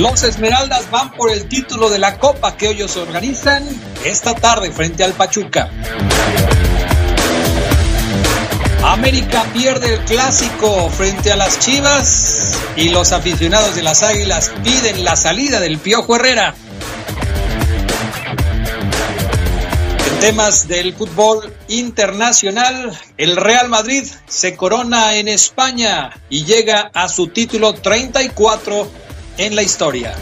Los Esmeraldas van por el título de la Copa que ellos organizan esta tarde frente al Pachuca. América pierde el clásico frente a las Chivas y los aficionados de las Águilas piden la salida del Piojo Herrera. En temas del fútbol internacional, el Real Madrid se corona en España y llega a su título 34 en la historia.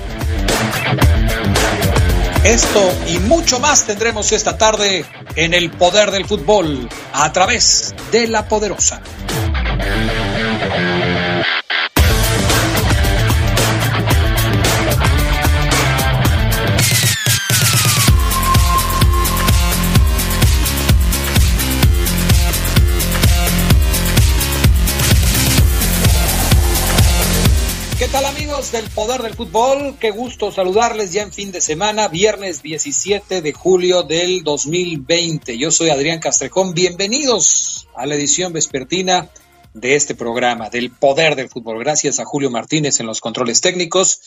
Esto y mucho más tendremos esta tarde en el poder del fútbol a través de la poderosa. ¿Qué tal amigos del Poder del Fútbol? Qué gusto saludarles ya en fin de semana, viernes 17 de julio del 2020. Yo soy Adrián Castrejón, bienvenidos a la edición vespertina de este programa del Poder del Fútbol. Gracias a Julio Martínez en los controles técnicos.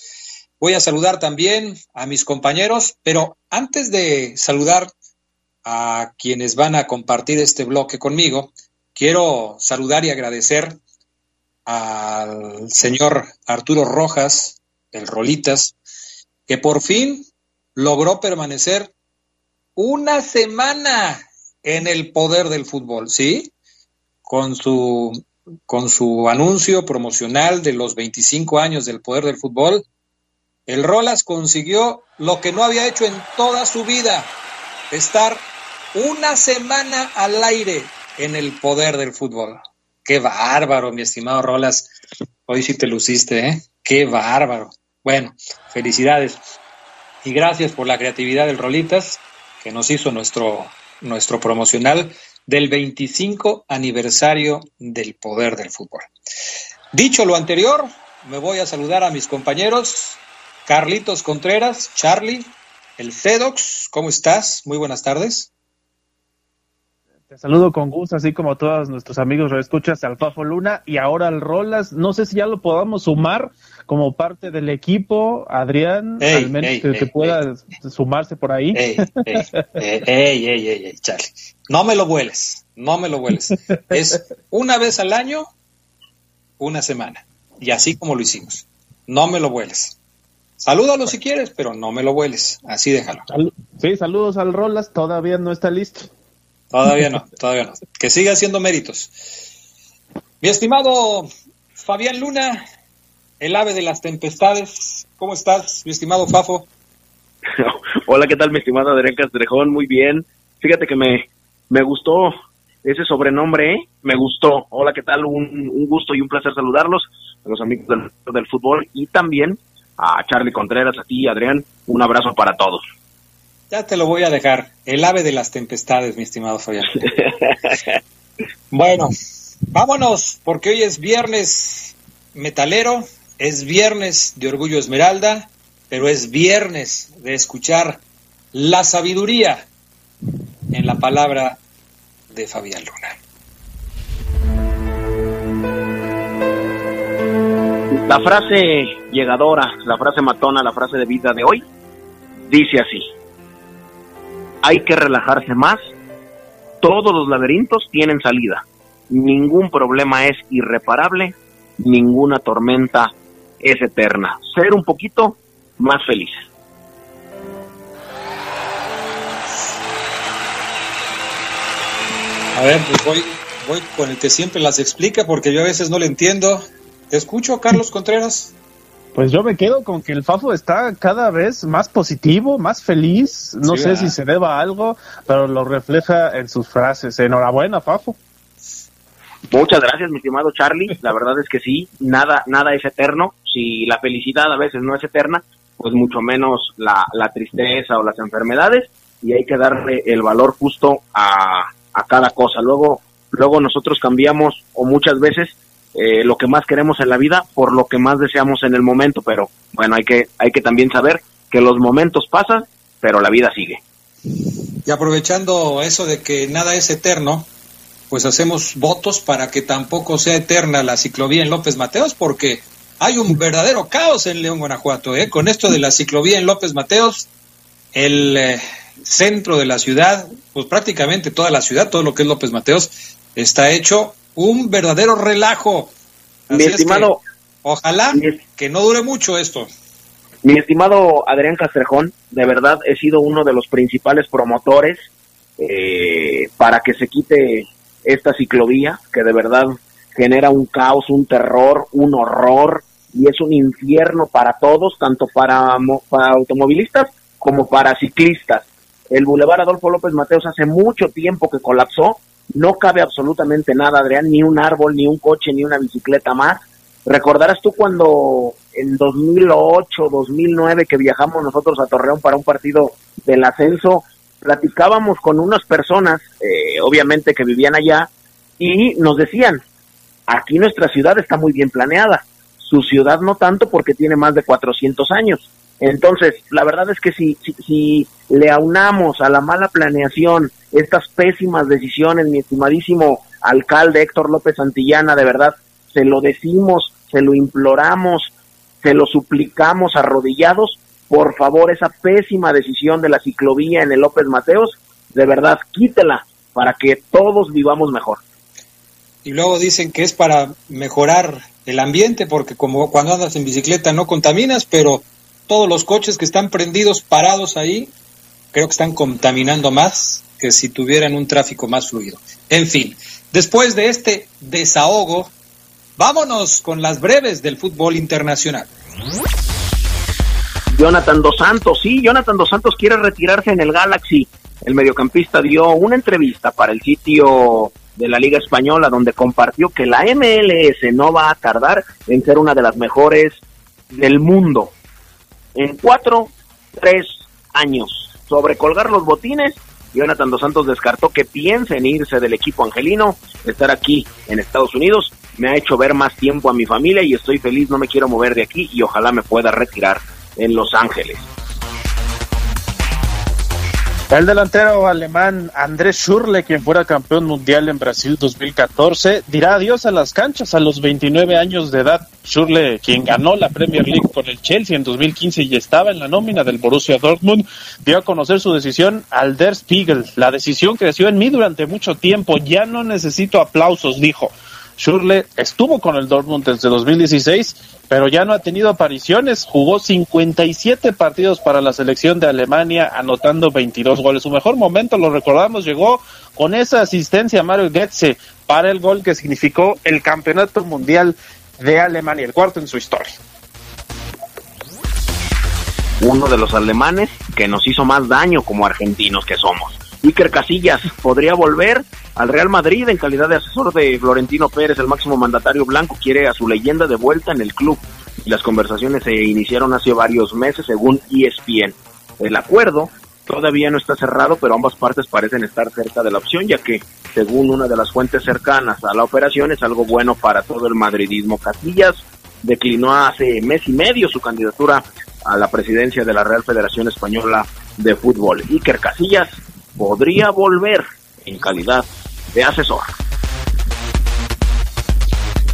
Voy a saludar también a mis compañeros, pero antes de saludar a quienes van a compartir este bloque conmigo, quiero saludar y agradecer al señor Arturo Rojas, el Rolitas, que por fin logró permanecer una semana en el poder del fútbol, ¿sí? Con su, con su anuncio promocional de los 25 años del poder del fútbol, el Rolas consiguió lo que no había hecho en toda su vida, estar una semana al aire en el poder del fútbol. Qué bárbaro, mi estimado Rolas. Hoy sí te luciste, ¿eh? Qué bárbaro. Bueno, felicidades. Y gracias por la creatividad del Rolitas, que nos hizo nuestro, nuestro promocional del 25 aniversario del poder del fútbol. Dicho lo anterior, me voy a saludar a mis compañeros. Carlitos Contreras, Charlie, el Fedox, ¿cómo estás? Muy buenas tardes. Te saludo con gusto, así como todos nuestros amigos escuchas al Fafo Luna y ahora al Rolas. No sé si ya lo podamos sumar como parte del equipo, Adrián, Ey, al menos ey, que, ey, que pueda sumarse por ahí. Ey, ey, ey, Charlie. No me lo vueles, no me lo vueles. Es una vez al año, una semana. Y así como lo hicimos. No me lo vueles. Salúdalo si quieres, pero no me lo vueles. Así déjalo. Sí, saludos al Rolas, todavía no está listo. Todavía no, todavía no. Que siga haciendo méritos. Mi estimado Fabián Luna, el ave de las tempestades. ¿Cómo estás, mi estimado Fafo? Hola, ¿qué tal, mi estimado Adrián Castrejón? Muy bien. Fíjate que me, me gustó ese sobrenombre, ¿eh? Me gustó. Hola, ¿qué tal? Un, un gusto y un placer saludarlos a los amigos del, del fútbol y también a Charlie Contreras, a ti, Adrián. Un abrazo para todos. Ya te lo voy a dejar. El ave de las tempestades, mi estimado Fabián. Bueno, vámonos, porque hoy es viernes metalero, es viernes de Orgullo Esmeralda, pero es viernes de escuchar la sabiduría en la palabra de Fabián Luna. La frase llegadora, la frase matona, la frase de vida de hoy, dice así. Hay que relajarse más. Todos los laberintos tienen salida. Ningún problema es irreparable. Ninguna tormenta es eterna. Ser un poquito más feliz. A ver, pues voy, voy con el que siempre las explica, porque yo a veces no le entiendo. ¿Te escucho, Carlos Contreras? Pues yo me quedo con que el Fafo está cada vez más positivo, más feliz. No sé si se deba a algo, pero lo refleja en sus frases. Enhorabuena, Fafo. Muchas gracias, mi estimado Charlie. La verdad es que sí, nada, nada es eterno. Si la felicidad a veces no es eterna, pues mucho menos la, la tristeza o las enfermedades. Y hay que darle el valor justo a, a cada cosa. Luego, luego nosotros cambiamos o muchas veces eh, lo que más queremos en la vida por lo que más deseamos en el momento, pero bueno, hay que, hay que también saber que los momentos pasan, pero la vida sigue. Y aprovechando eso de que nada es eterno, pues hacemos votos para que tampoco sea eterna la ciclovía en López Mateos, porque hay un verdadero caos en León, Guanajuato. ¿eh? Con esto de la ciclovía en López Mateos, el eh, centro de la ciudad, pues prácticamente toda la ciudad, todo lo que es López Mateos, está hecho un verdadero relajo. mi estimado. ojalá que no dure mucho esto. Mi estimado Adrián Castrejón, de verdad he sido uno de los principales promotores eh, para que se quite esta ciclovía, que de verdad genera un caos, un terror, un horror y es un infierno para todos, tanto para, para automovilistas como para ciclistas. El Boulevard Adolfo López Mateos hace mucho tiempo que colapsó no cabe absolutamente nada, Adrián, ni un árbol, ni un coche, ni una bicicleta más. Recordarás tú cuando en 2008, 2009 que viajamos nosotros a Torreón para un partido del ascenso, platicábamos con unas personas, eh, obviamente que vivían allá, y nos decían, aquí nuestra ciudad está muy bien planeada, su ciudad no tanto porque tiene más de 400 años. Entonces, la verdad es que si, si, si le aunamos a la mala planeación estas pésimas decisiones, mi estimadísimo alcalde Héctor López Santillana, de verdad, se lo decimos, se lo imploramos, se lo suplicamos arrodillados, por favor, esa pésima decisión de la ciclovía en el López Mateos, de verdad, quítela para que todos vivamos mejor. Y luego dicen que es para mejorar el ambiente, porque como cuando andas en bicicleta no contaminas, pero todos los coches que están prendidos, parados ahí, creo que están contaminando más que si tuvieran un tráfico más fluido. En fin, después de este desahogo, vámonos con las breves del fútbol internacional. Jonathan Dos Santos, sí, Jonathan Dos Santos quiere retirarse en el Galaxy. El mediocampista dio una entrevista para el sitio de la Liga Española donde compartió que la MLS no va a tardar en ser una de las mejores del mundo. En cuatro, tres años. Sobre colgar los botines Jonathan Dos Santos descartó que piense en irse del equipo angelino, estar aquí en Estados Unidos me ha hecho ver más tiempo a mi familia y estoy feliz, no me quiero mover de aquí y ojalá me pueda retirar en Los Ángeles. El delantero alemán Andrés Schurle, quien fuera campeón mundial en Brasil 2014, dirá adiós a las canchas a los 29 años de edad. Schurle, quien ganó la Premier League con el Chelsea en 2015 y estaba en la nómina del Borussia Dortmund, dio a conocer su decisión al Der Spiegel. La decisión creció en mí durante mucho tiempo. Ya no necesito aplausos, dijo. Schurle estuvo con el Dortmund desde 2016, pero ya no ha tenido apariciones. Jugó 57 partidos para la selección de Alemania, anotando 22 goles. Su mejor momento, lo recordamos, llegó con esa asistencia a Mario Götze para el gol que significó el campeonato mundial de Alemania, el cuarto en su historia. Uno de los alemanes que nos hizo más daño como argentinos que somos. Iker Casillas podría volver al Real Madrid en calidad de asesor de Florentino Pérez, el máximo mandatario blanco, quiere a su leyenda de vuelta en el club. Las conversaciones se iniciaron hace varios meses, según ESPN. El acuerdo todavía no está cerrado, pero ambas partes parecen estar cerca de la opción, ya que, según una de las fuentes cercanas a la operación, es algo bueno para todo el madridismo. Casillas declinó hace mes y medio su candidatura a la presidencia de la Real Federación Española de Fútbol. Iker Casillas podría volver en calidad de asesor.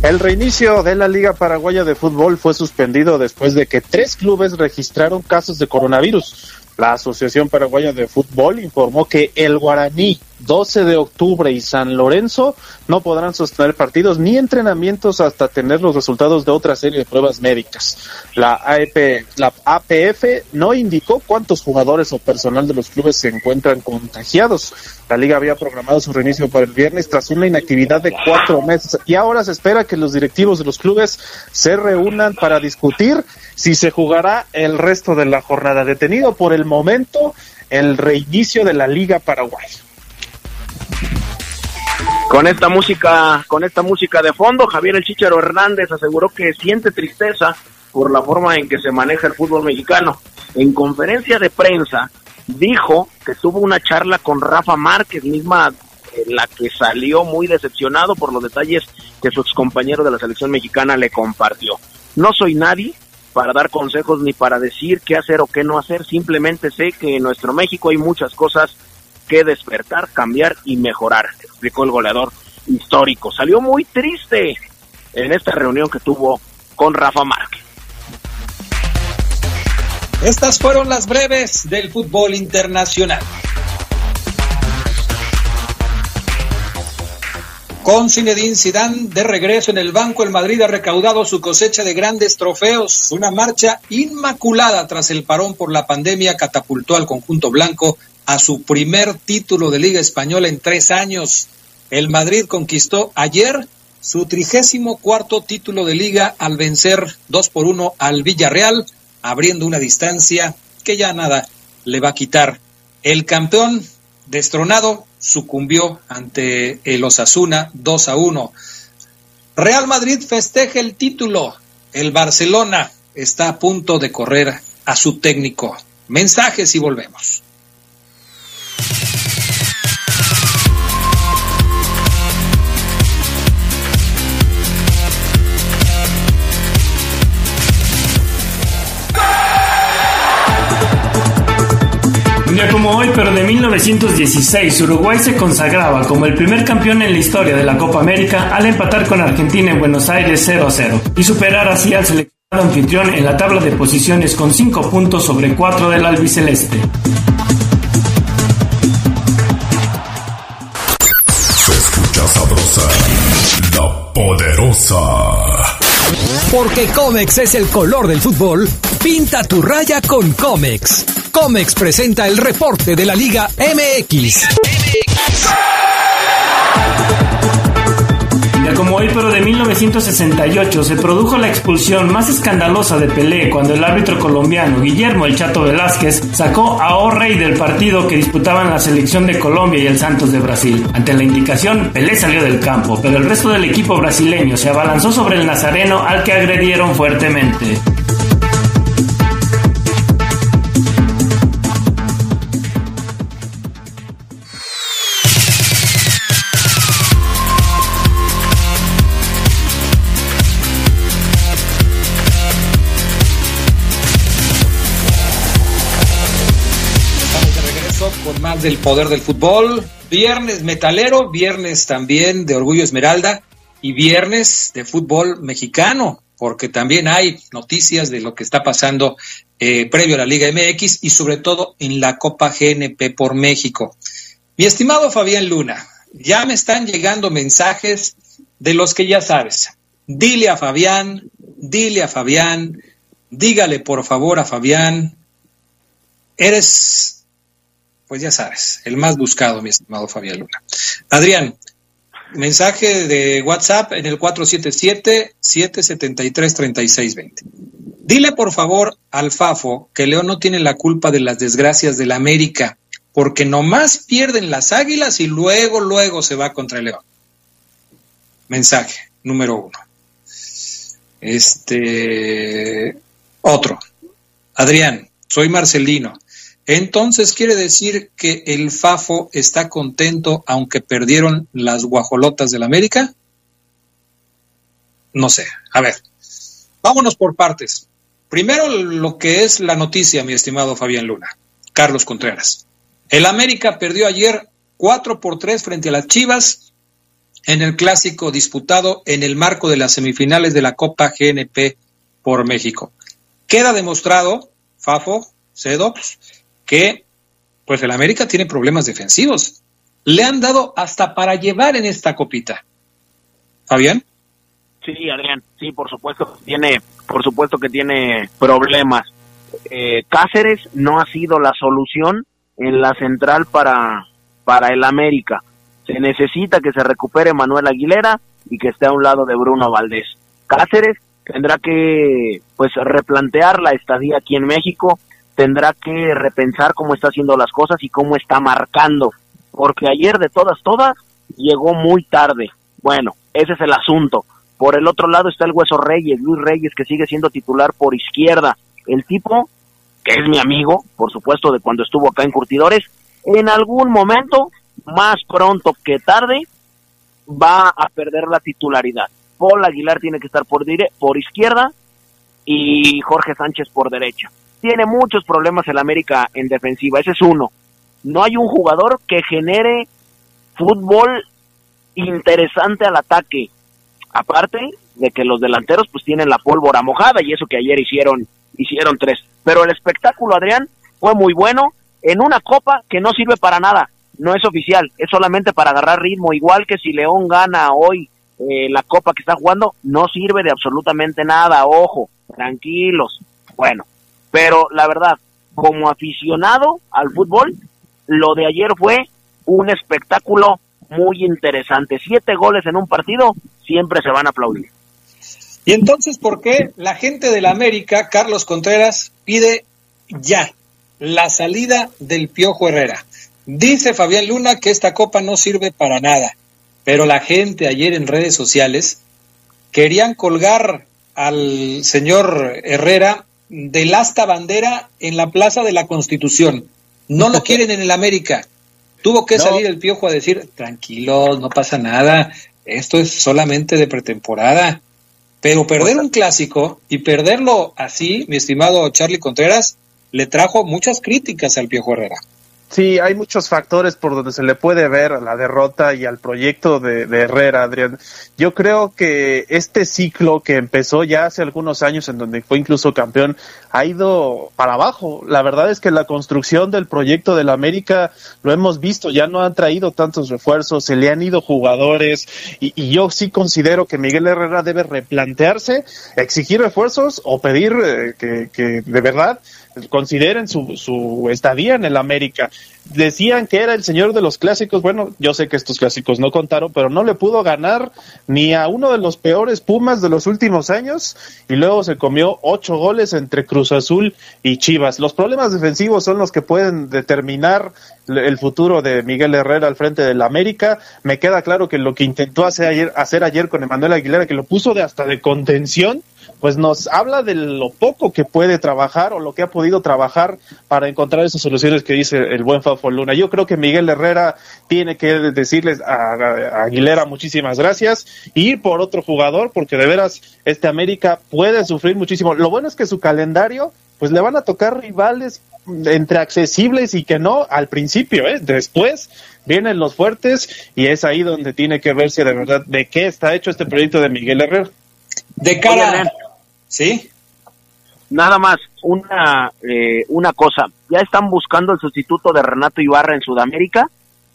El reinicio de la Liga Paraguaya de Fútbol fue suspendido después de que tres clubes registraron casos de coronavirus. La Asociación Paraguaya de Fútbol informó que el Guaraní, 12 de octubre y San Lorenzo no podrán sostener partidos ni entrenamientos hasta tener los resultados de otra serie de pruebas médicas. La AEP, la APF no indicó cuántos jugadores o personal de los clubes se encuentran contagiados. La liga había programado su reinicio para el viernes tras una inactividad de cuatro meses y ahora se espera que los directivos de los clubes se reúnan para discutir si se jugará el resto de la jornada. Detenido por el momento el reinicio de la Liga Paraguay. Con esta música, con esta música de fondo, Javier El Chicharo Hernández aseguró que siente tristeza por la forma en que se maneja el fútbol mexicano. En conferencia de prensa dijo que tuvo una charla con Rafa Márquez, misma en la que salió muy decepcionado por los detalles que su excompañero de la selección mexicana le compartió. No soy nadie para dar consejos ni para decir qué hacer o qué no hacer, simplemente sé que en nuestro México hay muchas cosas que despertar, cambiar y mejorar, explicó el goleador histórico. Salió muy triste en esta reunión que tuvo con Rafa Márquez. Estas fueron las breves del fútbol internacional. Con Zinedine Zidane de regreso en el banco, el Madrid ha recaudado su cosecha de grandes trofeos. Una marcha inmaculada tras el parón por la pandemia catapultó al conjunto blanco a su primer título de Liga Española en tres años. El Madrid conquistó ayer su trigésimo cuarto título de Liga al vencer dos por uno al Villarreal, abriendo una distancia que ya nada le va a quitar. El campeón destronado sucumbió ante el Osasuna 2 a 1. Real Madrid festeja el título. El Barcelona está a punto de correr a su técnico. Mensajes y volvemos. Día como hoy, pero de 1916, Uruguay se consagraba como el primer campeón en la historia de la Copa América al empatar con Argentina en Buenos Aires 0 a 0 y superar así al seleccionado anfitrión en la tabla de posiciones con 5 puntos sobre 4 del albiceleste. Se escucha sabrosa, la poderosa. Porque Comex es el color del fútbol, pinta tu raya con Comex. Comex presenta el reporte de la Liga MX. Ya como hoy, pero de 1968, se produjo la expulsión más escandalosa de Pelé cuando el árbitro colombiano Guillermo El Chato Velázquez sacó a O'Reilly del partido que disputaban la selección de Colombia y el Santos de Brasil. Ante la indicación, Pelé salió del campo, pero el resto del equipo brasileño se abalanzó sobre el nazareno al que agredieron fuertemente. Del poder del fútbol. Viernes metalero, viernes también de Orgullo Esmeralda y viernes de fútbol mexicano, porque también hay noticias de lo que está pasando eh, previo a la Liga MX y sobre todo en la Copa GNP por México. Mi estimado Fabián Luna, ya me están llegando mensajes de los que ya sabes. Dile a Fabián, dile a Fabián, dígale por favor a Fabián, eres pues ya sabes, el más buscado, mi estimado Fabián Luna. Adrián, mensaje de WhatsApp en el 477-773-3620. Dile por favor al Fafo que León no tiene la culpa de las desgracias de la América, porque nomás pierden las águilas y luego, luego se va contra el León. Mensaje número uno. Este, otro. Adrián, soy Marcelino. Entonces quiere decir que el Fafo está contento aunque perdieron las guajolotas del América. No sé. A ver, vámonos por partes. Primero lo que es la noticia, mi estimado Fabián Luna. Carlos Contreras. El América perdió ayer 4 por 3 frente a las Chivas en el clásico disputado en el marco de las semifinales de la Copa GNP por México. Queda demostrado, Fafo, Cedops, que pues el América tiene problemas defensivos. le han dado hasta para llevar en esta copita. ¿Fabián? Sí, Adrián, sí, por supuesto, tiene, por supuesto que tiene problemas. Eh, Cáceres no ha sido la solución en la central para, para el América. Se necesita que se recupere Manuel Aguilera y que esté a un lado de Bruno Valdés. Cáceres tendrá que pues replantear la estadía aquí en México, tendrá que repensar cómo está haciendo las cosas y cómo está marcando, porque ayer de todas todas llegó muy tarde. Bueno, ese es el asunto. Por el otro lado está el Hueso Reyes, Luis Reyes, que sigue siendo titular por izquierda. El tipo, que es mi amigo, por supuesto, de cuando estuvo acá en Curtidores, en algún momento, más pronto que tarde, va a perder la titularidad. Paul Aguilar tiene que estar por, por izquierda y Jorge Sánchez por derecha. Tiene muchos problemas el América en defensiva, ese es uno. No hay un jugador que genere fútbol interesante al ataque. Aparte de que los delanteros pues tienen la pólvora mojada y eso que ayer hicieron hicieron tres. Pero el espectáculo, Adrián, fue muy bueno en una copa que no sirve para nada. No es oficial, es solamente para agarrar ritmo. Igual que si León gana hoy eh, la copa que está jugando, no sirve de absolutamente nada. Ojo, tranquilos. Bueno, pero la verdad, como aficionado al fútbol, lo de ayer fue un espectáculo muy interesante. Siete goles en un partido siempre se van a aplaudir. Y entonces, ¿por qué la gente de la América, Carlos Contreras, pide ya la salida del Piojo Herrera? Dice Fabián Luna que esta copa no sirve para nada, pero la gente ayer en redes sociales querían colgar al señor Herrera del asta bandera en la Plaza de la Constitución. No lo quieren en el América. Tuvo que salir el piojo a decir, tranquilos, no pasa nada, esto es solamente de pretemporada. Pero perder un clásico y perderlo así, mi estimado Charlie Contreras, le trajo muchas críticas al Piojo Herrera. Sí, hay muchos factores por donde se le puede ver a la derrota y al proyecto de, Herrera, Adrián. Yo creo que este ciclo que empezó ya hace algunos años, en donde fue incluso campeón, ha ido para abajo. La verdad es que la construcción del proyecto del América lo hemos visto, ya no han traído tantos refuerzos, se le han ido jugadores y, y yo sí considero que Miguel Herrera debe replantearse, exigir refuerzos o pedir eh, que, que de verdad consideren su, su estadía en el América. Decían que era el señor de los clásicos. Bueno, yo sé que estos clásicos no contaron, pero no le pudo ganar ni a uno de los peores Pumas de los últimos años y luego se comió ocho goles entre Cruz Azul y Chivas. Los problemas defensivos son los que pueden determinar el futuro de Miguel Herrera al frente del América. Me queda claro que lo que intentó hacer ayer, hacer ayer con Emanuel Aguilera, que lo puso de hasta de contención, pues nos habla de lo poco que puede trabajar o lo que ha podido trabajar para encontrar esas soluciones que dice el buen Fafo Luna. Yo creo que Miguel Herrera tiene que decirles a, Aguilera muchísimas gracias y ir por otro jugador porque de veras este América puede sufrir muchísimo. Lo bueno es que su calendario pues le van a tocar rivales entre accesibles y que no al principio, ¿eh? después vienen los fuertes y es ahí donde tiene que verse de verdad de qué está hecho este proyecto de Miguel Herrera. De cara, ¿Sí? Nada más, una, eh, una cosa. Ya están buscando el sustituto de Renato Ibarra en Sudamérica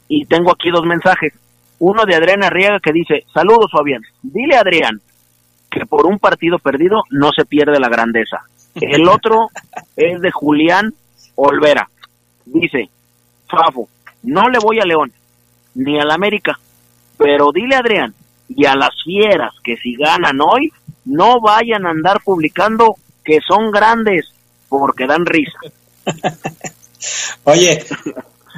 y tengo aquí dos mensajes. Uno de Adrián Arriaga que dice, saludos Fabián, dile a Adrián que por un partido perdido no se pierde la grandeza. El otro es de Julián Olvera. Dice, Fafo, no le voy a León ni al América, pero dile a Adrián y a las fieras que si ganan hoy, no vayan a andar publicando que son grandes porque dan risa. Oye,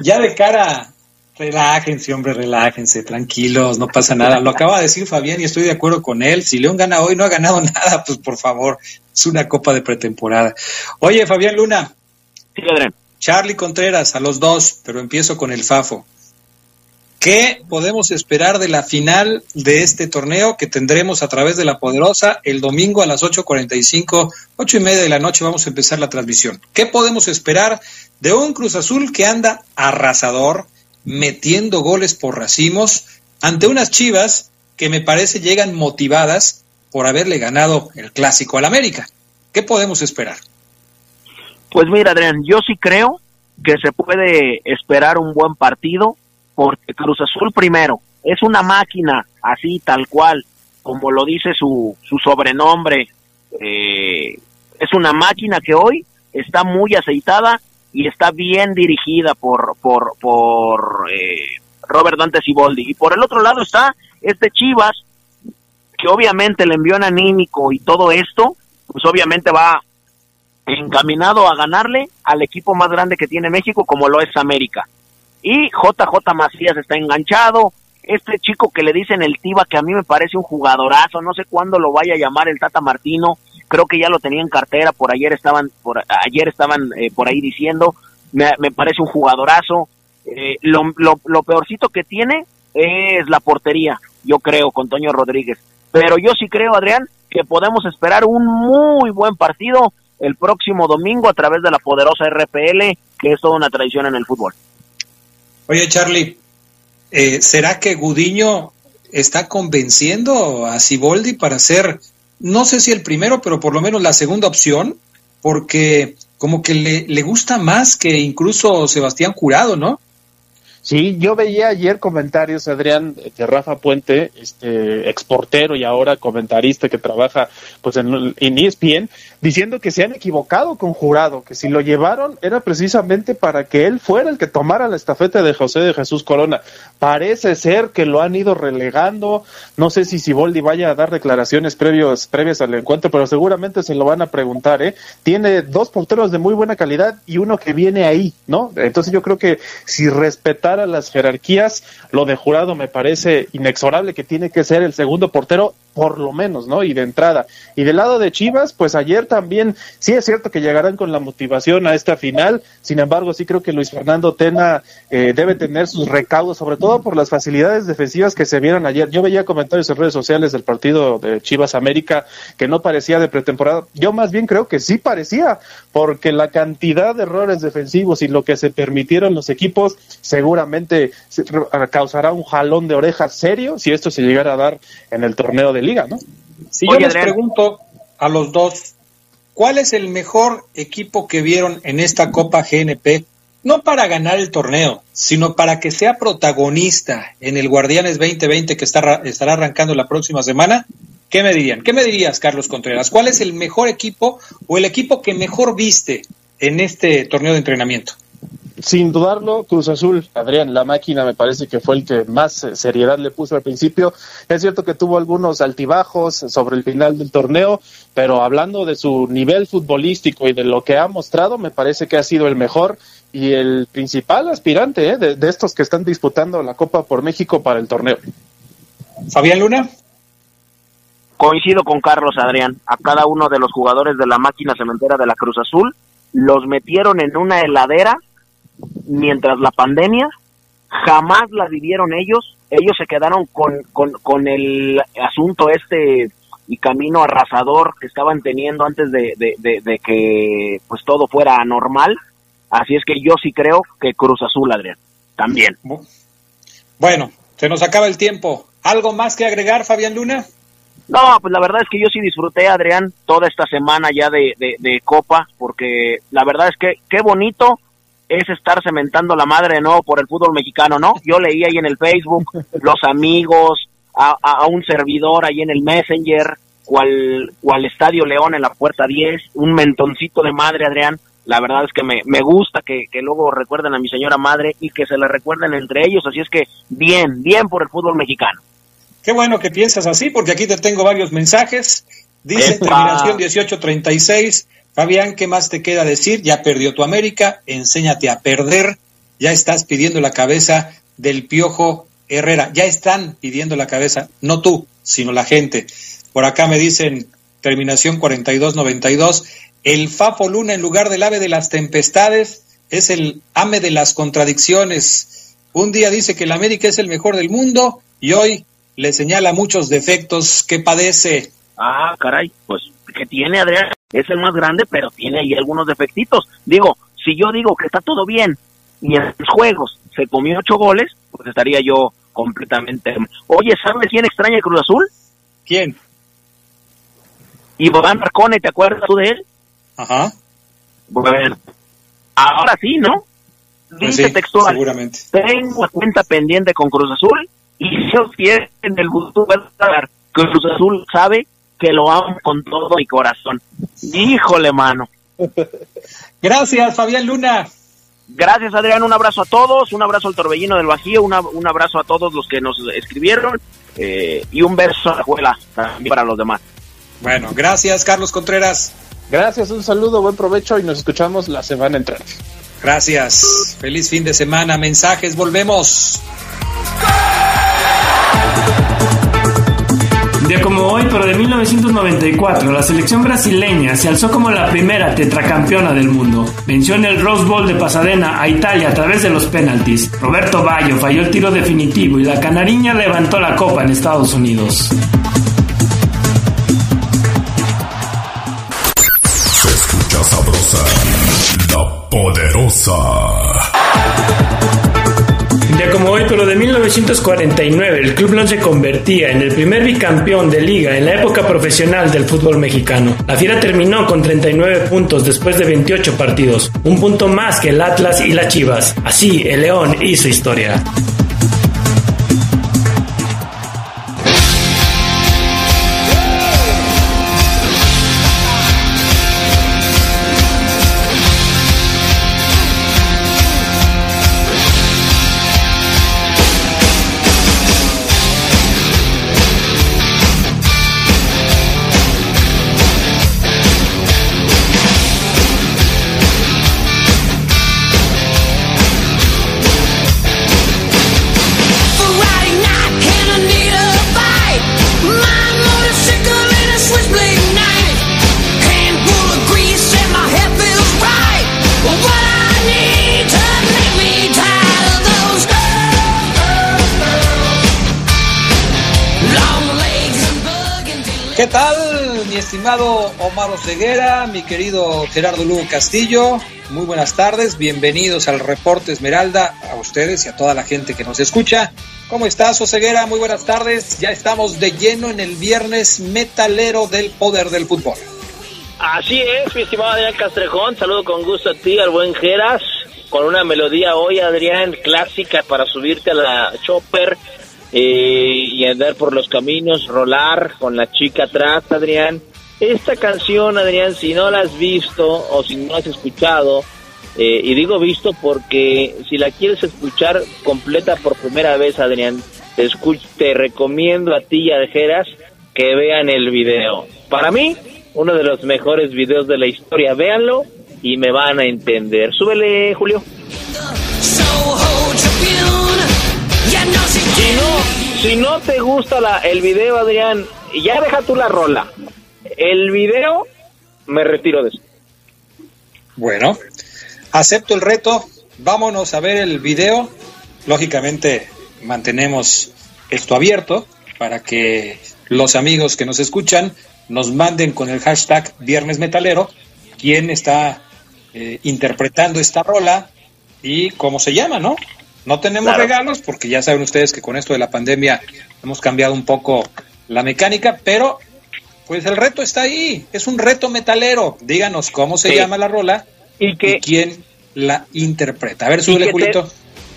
ya de cara, relájense, hombre, relájense, tranquilos, no pasa nada. Lo acaba de decir Fabián y estoy de acuerdo con él. Si León gana hoy, no ha ganado nada, pues por favor, es una copa de pretemporada. Oye, Fabián Luna. Sí, Adrián. Charlie Contreras, a los dos, pero empiezo con el Fafo. ¿Qué podemos esperar de la final de este torneo que tendremos a través de la Poderosa el domingo a las 8.45, ocho y media de la noche vamos a empezar la transmisión? ¿Qué podemos esperar de un Cruz Azul que anda arrasador, metiendo goles por racimos, ante unas chivas que me parece llegan motivadas por haberle ganado el clásico al América? ¿Qué podemos esperar? Pues mira, Adrián, yo sí creo que se puede esperar un buen partido porque Cruz Azul primero es una máquina así tal cual, como lo dice su, su sobrenombre, eh, es una máquina que hoy está muy aceitada y está bien dirigida por, por, por eh, Robert Dante Siboldi. Y por el otro lado está este Chivas, que obviamente le envió en anímico y todo esto, pues obviamente va encaminado a ganarle al equipo más grande que tiene México, como lo es América. Y JJ Macías está enganchado. Este chico que le dicen el Tiba, que a mí me parece un jugadorazo, no sé cuándo lo vaya a llamar el Tata Martino, creo que ya lo tenía en cartera, por ayer estaban, por ayer estaban eh, por ahí diciendo, me, me, parece un jugadorazo. Eh, lo, lo, lo peorcito que tiene es la portería, yo creo, con Toño Rodríguez. Pero yo sí creo, Adrián, que podemos esperar un muy buen partido el próximo domingo a través de la poderosa RPL, que es toda una tradición en el fútbol. Oye, Charlie, eh, ¿será que Gudiño está convenciendo a Siboldi para ser, no sé si el primero, pero por lo menos la segunda opción? Porque como que le, le gusta más que incluso Sebastián Jurado, ¿no? Sí, yo veía ayer comentarios, Adrián, de Rafa Puente, este exportero y ahora comentarista que trabaja pues en, en ESPN, diciendo que se han equivocado con Jurado, que si lo llevaron era precisamente para que él fuera el que tomara la estafeta de José de Jesús Corona. Parece ser que lo han ido relegando, no sé si Siboldi vaya a dar declaraciones previos, previas al encuentro, pero seguramente se lo van a preguntar, ¿eh? Tiene dos porteros de muy buena calidad y uno que viene ahí, ¿no? Entonces yo creo que si respetar a las jerarquías, lo de jurado me parece inexorable que tiene que ser el segundo portero por lo menos, ¿no? Y de entrada. Y del lado de Chivas, pues ayer también, sí es cierto que llegarán con la motivación a esta final, sin embargo, sí creo que Luis Fernando Tena eh, debe tener sus recaudos, sobre todo por las facilidades defensivas que se vieron ayer. Yo veía comentarios en redes sociales del partido de Chivas América que no parecía de pretemporada. Yo más bien creo que sí parecía, porque la cantidad de errores defensivos y lo que se permitieron los equipos seguramente causará un jalón de orejas serio si esto se llegara a dar en el torneo de liga, ¿no? Si yo les pregunto a los dos, ¿cuál es el mejor equipo que vieron en esta Copa GNP? No para ganar el torneo, sino para que sea protagonista en el Guardianes 2020 que está, estará arrancando la próxima semana. ¿Qué me dirían? ¿Qué me dirías, Carlos Contreras? ¿Cuál es el mejor equipo o el equipo que mejor viste en este torneo de entrenamiento? Sin dudarlo, Cruz Azul, Adrián, la máquina me parece que fue el que más eh, seriedad le puso al principio. Es cierto que tuvo algunos altibajos sobre el final del torneo, pero hablando de su nivel futbolístico y de lo que ha mostrado, me parece que ha sido el mejor y el principal aspirante eh, de, de estos que están disputando la Copa por México para el torneo. Fabián Luna. Coincido con Carlos Adrián. A cada uno de los jugadores de la máquina cementera de la Cruz Azul los metieron en una heladera mientras la pandemia, jamás la vivieron ellos, ellos se quedaron con, con, con el asunto este y camino arrasador que estaban teniendo antes de, de, de, de, que pues todo fuera normal. Así es que yo sí creo que Cruz Azul, Adrián, también. Bueno, se nos acaba el tiempo. ¿Algo más que agregar, Fabián Luna? No, pues la verdad es que yo sí disfruté, Adrián, toda esta semana ya de, de, de Copa, porque la verdad es que qué bonito es estar cementando la madre nuevo por el fútbol mexicano, ¿no? Yo leí ahí en el Facebook los amigos, a, a, un servidor ahí en el Messenger, cual, cual Estadio León en la puerta 10, un mentoncito de madre, Adrián. La verdad es que me, me gusta que, que luego recuerden a mi señora madre y que se la recuerden entre ellos, así es que bien, bien por el fútbol mexicano. Qué bueno que piensas así, porque aquí te tengo varios mensajes. Dice Epa. terminación 1836. Fabián, ¿qué más te queda decir? Ya perdió tu América, enséñate a perder. Ya estás pidiendo la cabeza del Piojo Herrera. Ya están pidiendo la cabeza, no tú, sino la gente. Por acá me dicen, terminación 4292, el Fafo Luna en lugar del ave de las tempestades es el ame de las contradicciones. Un día dice que el América es el mejor del mundo y hoy le señala muchos defectos que padece. Ah, caray, pues que tiene Adrián es el más grande, pero tiene ahí algunos defectitos. Digo, si yo digo que está todo bien y en los juegos se comió ocho goles, pues estaría yo completamente. Oye, ¿sabes quién extraña el Cruz Azul? ¿Quién? Iván Marcone, ¿te acuerdas tú de él? Ajá. Bueno, ahora sí, ¿no? pues dice textual, seguramente. tengo cuenta pendiente con Cruz Azul y yo quiero en el futuro Cruz Azul sabe que lo amo con todo mi corazón. Híjole, mano. Gracias, Fabián Luna. Gracias, Adrián. Un abrazo a todos. Un abrazo al Torbellino del Bajío. un abrazo a todos los que nos escribieron. Eh, y un beso a la escuela también para los demás. Bueno, gracias, Carlos Contreras. Gracias, un saludo, buen provecho y nos escuchamos la semana entrante. Gracias. Feliz fin de semana. Mensajes, volvemos. Día como hoy, pero de 1994, la selección brasileña se alzó como la primera tetracampeona del mundo. Venció en el Rose Bowl de Pasadena a Italia a través de los penaltis. Roberto Bayo falló el tiro definitivo y la canariña levantó la copa en Estados Unidos. Se escucha sabrosa, la poderosa como hoy, pero de 1949, el Club León se convertía en el primer bicampeón de liga en la época profesional del fútbol mexicano. La Fiera terminó con 39 puntos después de 28 partidos, un punto más que el Atlas y las Chivas. Así, el León hizo historia. Estimado Omar Ceguera, mi querido Gerardo Lugo Castillo? Muy buenas tardes, bienvenidos al Reporte Esmeralda, a ustedes y a toda la gente que nos escucha. ¿Cómo estás, Oseguera? Muy buenas tardes. Ya estamos de lleno en el viernes metalero del poder del fútbol. Así es, mi estimado Adrián Castrejón. Saludo con gusto a ti, al buen Geras, con una melodía hoy, Adrián, clásica para subirte a la chopper eh, y andar por los caminos, rolar con la chica atrás, Adrián. Esta canción, Adrián, si no la has visto o si no has escuchado, eh, y digo visto porque si la quieres escuchar completa por primera vez, Adrián, te, te recomiendo a ti y a Dejeras que vean el video. Para mí, uno de los mejores videos de la historia. Véanlo y me van a entender. Súbele, Julio. Si no, si no te gusta la, el video, Adrián, ya deja tú la rola. El video, me retiro de eso. Bueno, acepto el reto. Vámonos a ver el video. Lógicamente, mantenemos esto abierto para que los amigos que nos escuchan nos manden con el hashtag Viernes Metalero quién está eh, interpretando esta rola y cómo se llama, ¿no? No tenemos regalos porque ya saben ustedes que con esto de la pandemia hemos cambiado un poco la mecánica, pero pues el reto está ahí, es un reto metalero. Díganos cómo se llama la rola y, que, quién la interpreta. A ver, súbele, Julito.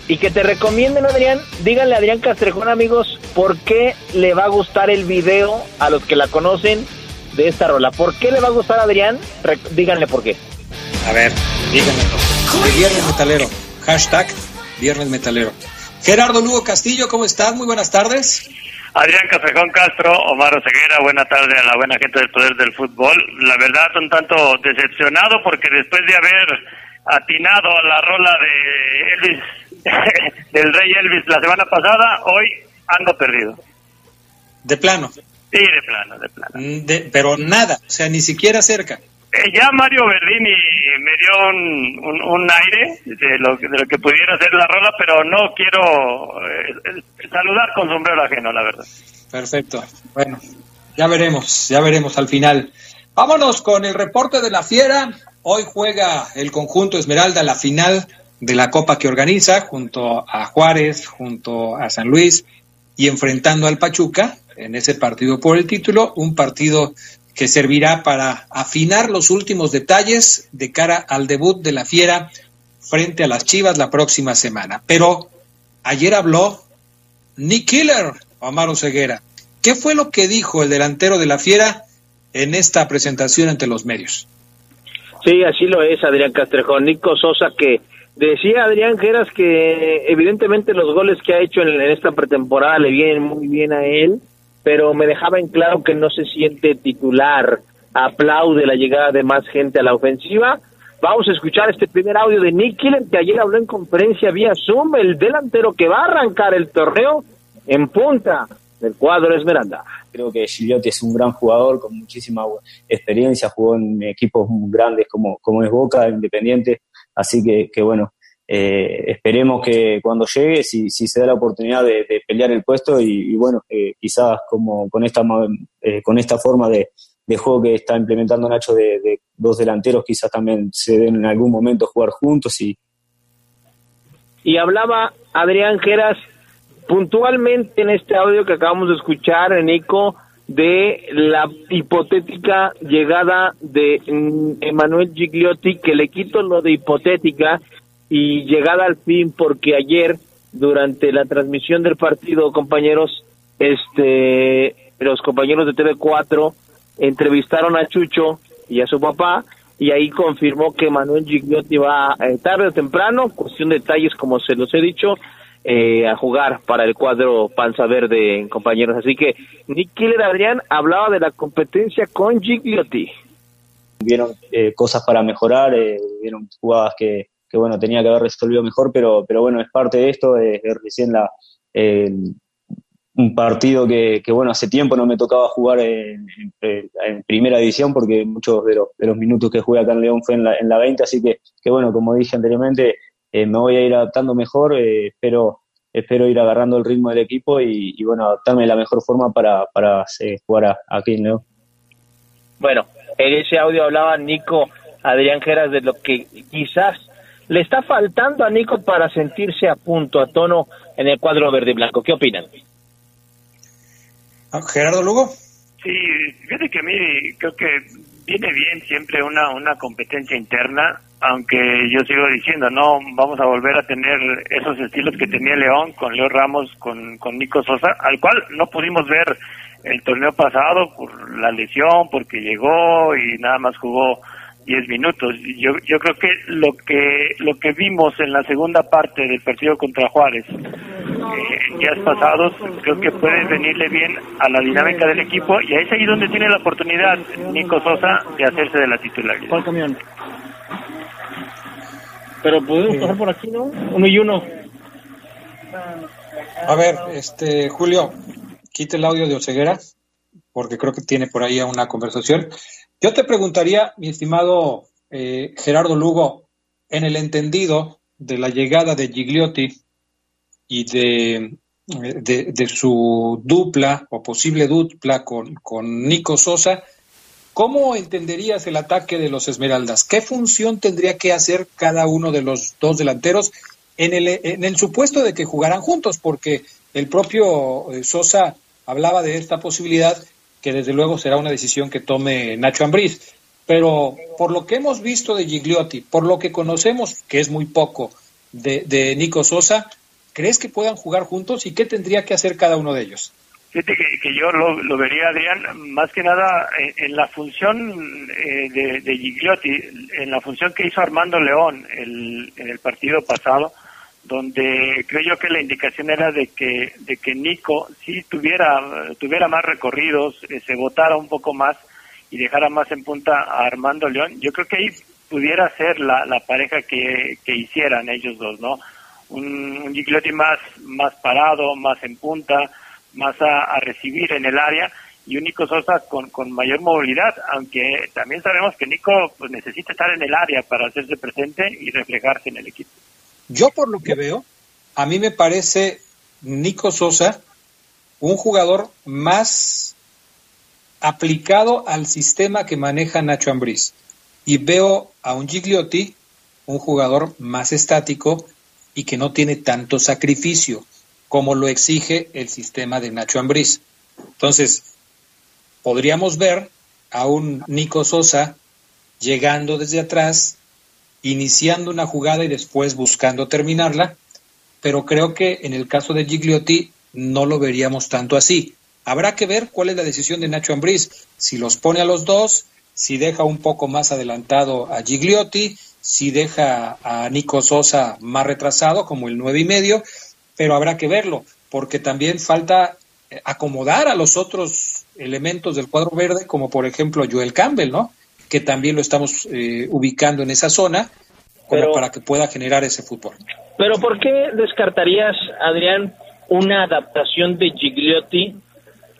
y que te recomienden, Adrián, díganle a Adrián Castrejón, amigos, por qué le va a gustar el video a los que la conocen de esta rola. ¿Por qué le va a gustar a Adrián? díganle por qué. A ver, díganmelo. El viernes metalero. Hashtag Viernes Metalero. Gerardo Lugo Castillo, ¿cómo estás? Muy buenas tardes. Adrián Cafejón Castro, Omar Ceguera, buena tarde a la buena gente del Poder del Fútbol. La verdad, un tanto decepcionado porque después de haber atinado a la rola de Elvis, del Rey Elvis la semana pasada, hoy ando perdido. De plano. Sí, de plano, de plano. Mm, pero nada, o sea, ni siquiera cerca. Eh, ya Mario Verdini me dio un, un, aire de lo, de lo, que pudiera ser la rola, pero no quiero eh, saludar con sombrero ajeno, la verdad. Perfecto. Bueno, ya veremos, ya veremos al final. Vámonos con el reporte de la Fiera. Hoy juega el conjunto Esmeralda la final de la Copa que organiza junto a Juárez, junto a San Luis y enfrentando al Pachuca en ese partido por el título, un partido que servirá para afinar los últimos detalles de cara al debut de la Fiera frente a las Chivas la próxima semana. Pero ayer habló Nick Killer, Amaro Ceguera. ¿Qué fue lo que dijo el delantero de la Fiera en esta presentación ante los medios? Sí, así lo es, Adrián Castrejón. Nico Sosa que decía Adrián Geras que evidentemente los goles que ha hecho en, esta pretemporada le vienen muy bien a él, pero me dejaba en claro que no se siente titular. Aplaude la llegada de más gente a la ofensiva. Vamos a escuchar este primer audio de Nick Killen, que ayer habló en conferencia vía Zoom, el delantero que va a arrancar el torneo en punta del cuadro Esmeralda. Creo que Gigliotti es un gran jugador con muchísima experiencia, jugó en equipos grandes como, como es Boca, Independiente, así que, que bueno, eh, esperemos que cuando llegue, si, si se da la oportunidad de, pelear el puesto y, bueno, eh, quizás como con esta, eh, con esta forma de, juego que está implementando Nacho de, dos delanteros, quizás también se den en algún momento jugar juntos y... Y hablaba Adrián Geras puntualmente en este audio que acabamos de escuchar, Nico, de la hipotética llegada de Emanuel Gigliotti, que le quito lo de hipotética y llegada al fin, porque ayer, durante la transmisión del partido, compañeros, este, los compañeros de TV4 entrevistaron a Chucho y a su papá, y ahí confirmó que Manuel Gigliotti va eh, tarde o temprano, cuestión de detalles como se los he dicho, eh, a jugar para el cuadro Panza Verde, compañeros. Así que Nick Killer Adrián hablaba de la competencia con Gigliotti. Vieron eh, cosas para mejorar, eh, vieron jugadas que, que, bueno, tenía que haber resolvido mejor, pero, pero bueno, es parte de esto, es, recién la, un partido que, que, bueno, hace tiempo no me tocaba jugar en, primera división porque muchos de los, de los minutos que jugué acá en León fue en la, en la 20, así que, que bueno, como dije anteriormente, eh, me voy a ir adaptando mejor, eh, espero, espero ir agarrando el ritmo del equipo y, bueno, adaptarme de la mejor forma para, para eh, jugar aquí en León. Bueno, en ese audio hablaba Nico Adrián Geras de lo que quizás le está faltando a Nico para sentirse a punto, a tono en el cuadro verde y blanco. ¿Qué opinan? Ah, Gerardo Lugo. Sí, fíjate que a mí creo que viene bien siempre una, una competencia interna aunque yo sigo diciendo, no vamos a volver a tener esos estilos que tenía León con Leo Ramos, con, con Nico Sosa, al cual no pudimos ver el torneo pasado por la lesión, porque llegó y nada más jugó 10 minutos. Yo, yo creo que lo que lo que vimos en la segunda parte del partido contra Juárez, eh, días pasados, creo que puede venirle bien a la dinámica del equipo y es ahí donde tiene la oportunidad Nico Sosa de hacerse de la titularidad. ¿Cuál camión? Pero podemos pasar por aquí, ¿no? Uno y uno. A ver, este Julio, quite el audio de Oceguera, porque creo que tiene por ahí una conversación. Yo te preguntaría, mi estimado eh, Gerardo Lugo, en el entendido de la llegada de Gigliotti y de, de, su dupla o posible dupla con, con Nico Sosa, ¿Cómo entenderías el ataque de los Esmeraldas? ¿Qué función tendría que hacer cada uno de los dos delanteros en el, en el supuesto de que jugaran juntos? Porque el propio eh, Sosa hablaba de esta posibilidad, que desde luego será una decisión que tome Nacho Ambriz. Pero por lo que hemos visto de Gigliotti, por lo que conocemos, que es muy poco, de, de Nico Sosa, ¿crees que puedan jugar juntos y qué tendría que hacer cada uno de ellos? Fíjate que, yo lo, vería, Adrián, más que nada en, la función eh, de, de, Gigliotti, en la función que hizo Armando León el, en el partido pasado, donde creo yo que la indicación era de que, de que Nico sí tuviera, tuviera más recorridos, eh, se votara un poco más y dejara más en punta a Armando León. Yo creo que ahí pudiera ser la, la pareja que, que hicieran ellos dos, ¿no? Un, un Gigliotti más, más parado, más en punta, más a, recibir en el área y un Nico Sosa con, con mayor movilidad, aunque también sabemos que Nico pues, necesita estar en el área para hacerse presente y reflejarse en el equipo. Yo por lo que veo, a mí me parece Nico Sosa un jugador más aplicado al sistema que maneja Nacho Ambriz. Y veo a un Gigliotti, un jugador más estático y que no tiene tanto sacrificio como lo exige el sistema de Nacho Ambriz. Entonces, podríamos ver a un Nico Sosa llegando desde atrás, iniciando una jugada y después buscando terminarla, pero creo que en el caso de Gigliotti no lo veríamos tanto así. Habrá que ver cuál es la decisión de Nacho Ambriz, si los pone a los dos, si deja un poco más adelantado a Gigliotti, si deja a Nico Sosa más retrasado como el nueve y medio, pero habrá que verlo, porque también falta eh, acomodar a los otros elementos del cuadro verde, como por ejemplo Joel Campbell, ¿no? Que también lo estamos eh, ubicando en esa zona, como para que pueda generar ese fútbol. Pero ¿por qué descartarías, Adrián, una adaptación de Gigliotti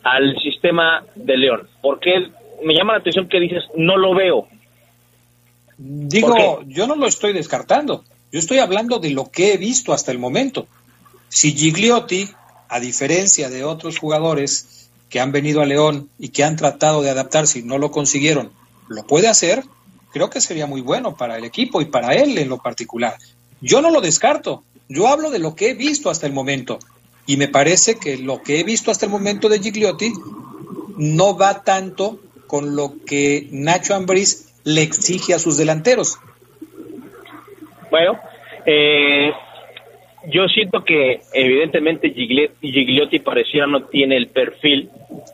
al sistema de León? Porque me llama la atención que dices, no lo veo. Digo, yo no lo estoy descartando. Yo estoy hablando de lo que he visto hasta el momento. Si Gigliotti, a diferencia de otros jugadores que han venido a León y que han tratado de adaptarse y no lo consiguieron, lo puede hacer, creo que sería muy bueno para el equipo y para él en lo particular. Yo no lo descarto, yo hablo de lo que he visto hasta el momento y me parece que lo que he visto hasta el momento de Gigliotti no va tanto con lo que Nacho Ambriz le exige a sus delanteros. Bueno, eh, yo siento que evidentemente Gigliotti pareciera no tiene el perfil,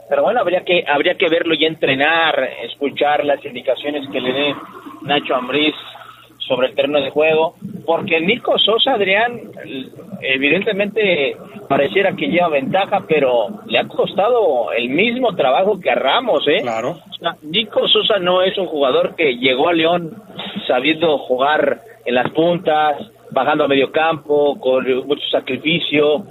pero bueno, habría que habría que verlo y entrenar, escuchar las indicaciones que le dé Nacho Ambriz sobre el terreno de juego, porque Nico Sosa, Adrián, evidentemente pareciera que lleva ventaja, pero le ha costado el mismo trabajo que a Ramos, ¿eh? Claro. Nico Sosa no es un jugador que llegó a León sabiendo jugar en las puntas, bajando a medio campo, con mucho sacrificio.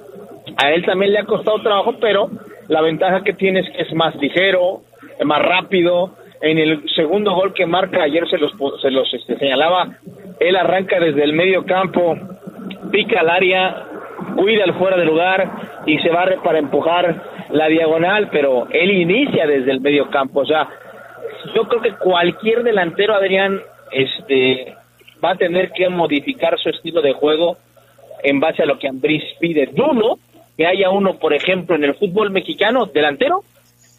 A él también le ha costado trabajo, pero la ventaja que tiene es que es más ligero, es más rápido, en el segundo gol que marca, ayer se los, se los este, señalaba, él arranca desde el medio campo, pica al área, cuida el fuera de lugar y se barre para empujar la diagonal, pero él inicia desde el medio campo. O sea, yo creo que cualquier delantero, Adrián, este, va a tener que modificar su estilo de juego en base a lo que Ambris pide. Dudo que haya uno, por ejemplo, en el fútbol mexicano, delantero,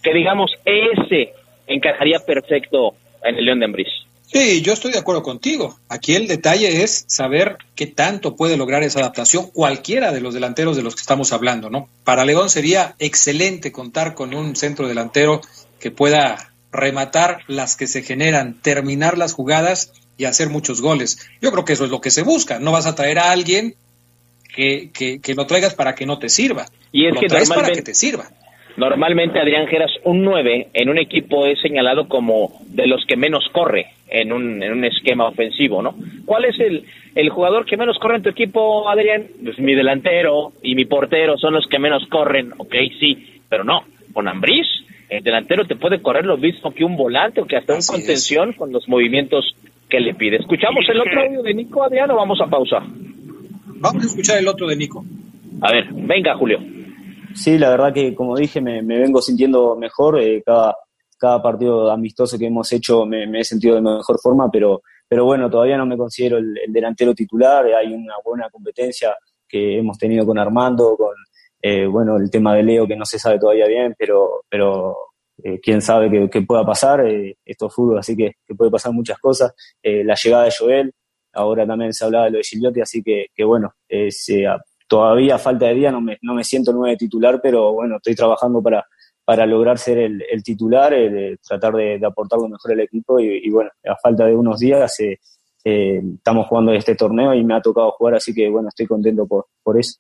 que digamos ese encajaría perfecto en el León de Ambriz. Sí, yo estoy de acuerdo contigo. Aquí el detalle es saber qué tanto puede lograr esa adaptación cualquiera de los delanteros de los que estamos hablando, ¿no? Para León sería excelente contar con un centro delantero que pueda rematar las que se generan, terminar las jugadas y hacer muchos goles. Yo creo que eso es lo que se busca. No vas a traer a alguien que, que, lo traigas para que no te sirva. Y es lo que traes para que te sirva. Normalmente Adrián Geras, un 9 en un equipo es señalado como de los que menos corre en un, en un esquema ofensivo, ¿no? ¿Cuál es el, el jugador que menos corre en tu equipo, Adrián? Pues mi delantero y mi portero son los que menos corren, ok, sí, pero no, con Ambriz, el delantero te puede correr lo mismo que un volante o que hasta un contención con los movimientos que le pide. ¿Escuchamos el otro audio de Nico, Adrián, o vamos a pausar? Vamos a escuchar el otro de Nico. A ver, venga, Julio. Sí, la verdad que como dije me, vengo sintiendo mejor. Eh, cada, cada partido amistoso que hemos hecho me, he sentido de mejor forma, pero, pero bueno, todavía no me considero el, delantero titular. Hay una buena competencia que hemos tenido con Armando, con eh, bueno el tema de Leo que no se sabe todavía bien, pero, pero eh, quién sabe qué, pueda pasar. esto es fútbol, así que, puede pasar muchas cosas. la llegada de Joel, ahora también se hablaba de lo de Giliotti, así que, que bueno, se todavía falta de día, no me, siento nueve titular, pero bueno, estoy trabajando para, lograr ser el, titular, eh, tratar de, aportar lo mejor al equipo y, bueno, a falta de unos días eh, eh, estamos jugando este torneo y me ha tocado jugar, así que bueno, estoy contento por, por eso.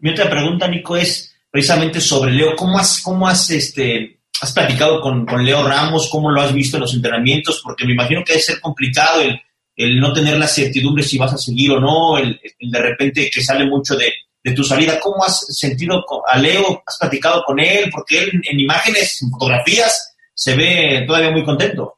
Mi otra pregunta, Nico, es precisamente sobre Leo. ¿Cómo has, cómo has, este, has platicado con, con Leo Ramos? ¿Cómo lo has visto en los entrenamientos? Porque me imagino que debe ser complicado el el no tener la certidumbre si vas a seguir o no, el, de repente que sale mucho de, tu salida. ¿Cómo has sentido a Leo? ¿Has platicado con él? Porque él en imágenes, en fotografías, se ve todavía muy contento.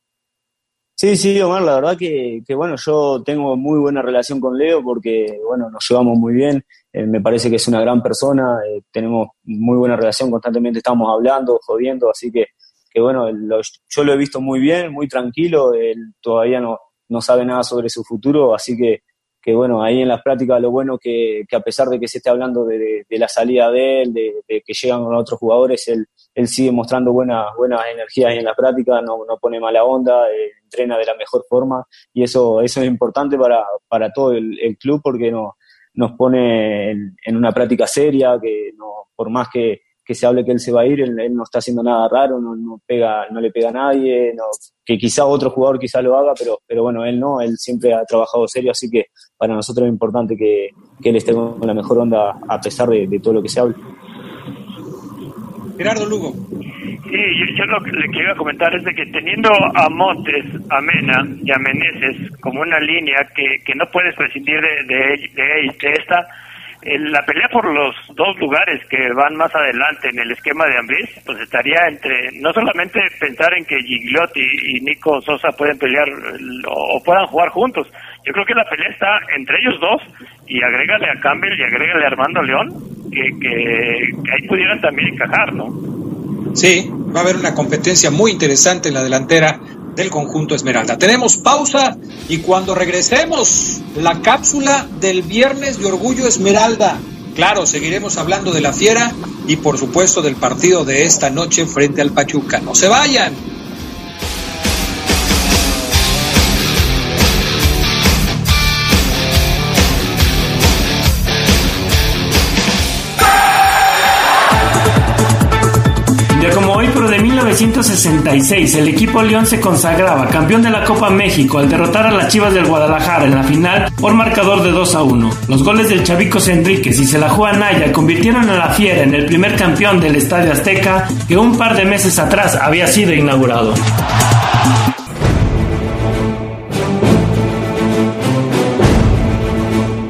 Sí, sí, Omar, la verdad que, bueno, yo tengo muy buena relación con Leo porque, bueno, nos llevamos muy bien, eh, me parece que es una gran persona, eh, tenemos muy buena relación, constantemente estamos hablando, jodiendo, así que, que bueno, yo lo he visto muy bien, muy tranquilo, él todavía no, no sabe nada sobre su futuro, así que, que bueno, ahí en las prácticas lo bueno que, que a pesar de que se esté hablando de, la salida de él, de, que llegan otros jugadores, él, él sigue mostrando buenas, buenas energías en la práctica, no, no pone mala onda, eh, entrena de la mejor forma y eso, eso es importante para, para todo el, club porque no, nos pone en, una práctica seria, que no, por más que, que se hable que él se va a ir, él, no está haciendo nada raro, no, no, pega, no le pega a nadie, no, que quizá otro jugador quizá lo haga, pero, pero bueno, él no, él siempre ha trabajado serio, así que para nosotros es importante que, que él esté con la mejor onda a pesar de, todo lo que se hable. Gerardo Lugo. Sí, yo, lo que le quiero comentar es de que teniendo a Montes, a Mena y a Meneses como una línea que, que no puedes prescindir de, de, de, de esta, la pelea por los dos lugares que van más adelante en el esquema de Ambris, pues estaría entre no solamente pensar en que Gigliotti y Nico Sosa pueden pelear o puedan jugar juntos. Yo creo que la pelea está entre ellos dos y agrégale a Campbell y agrégale a Armando León que, que ahí pudieran también encajar, ¿no? Sí, va a haber una competencia muy interesante en la delantera del conjunto Esmeralda. Tenemos pausa y cuando regresemos, la cápsula del viernes de Orgullo Esmeralda. Claro, seguiremos hablando de la fiera y por supuesto del partido de esta noche frente al Pachuca. No se vayan. 1966, el equipo León se consagraba campeón de la Copa México al derrotar a las Chivas del Guadalajara en la final por marcador de 2 a 1. Los goles del Chavicos Enríquez y Selajúa Naya convirtieron a la Fiera en el primer campeón del Estadio Azteca que un par de meses atrás había sido inaugurado.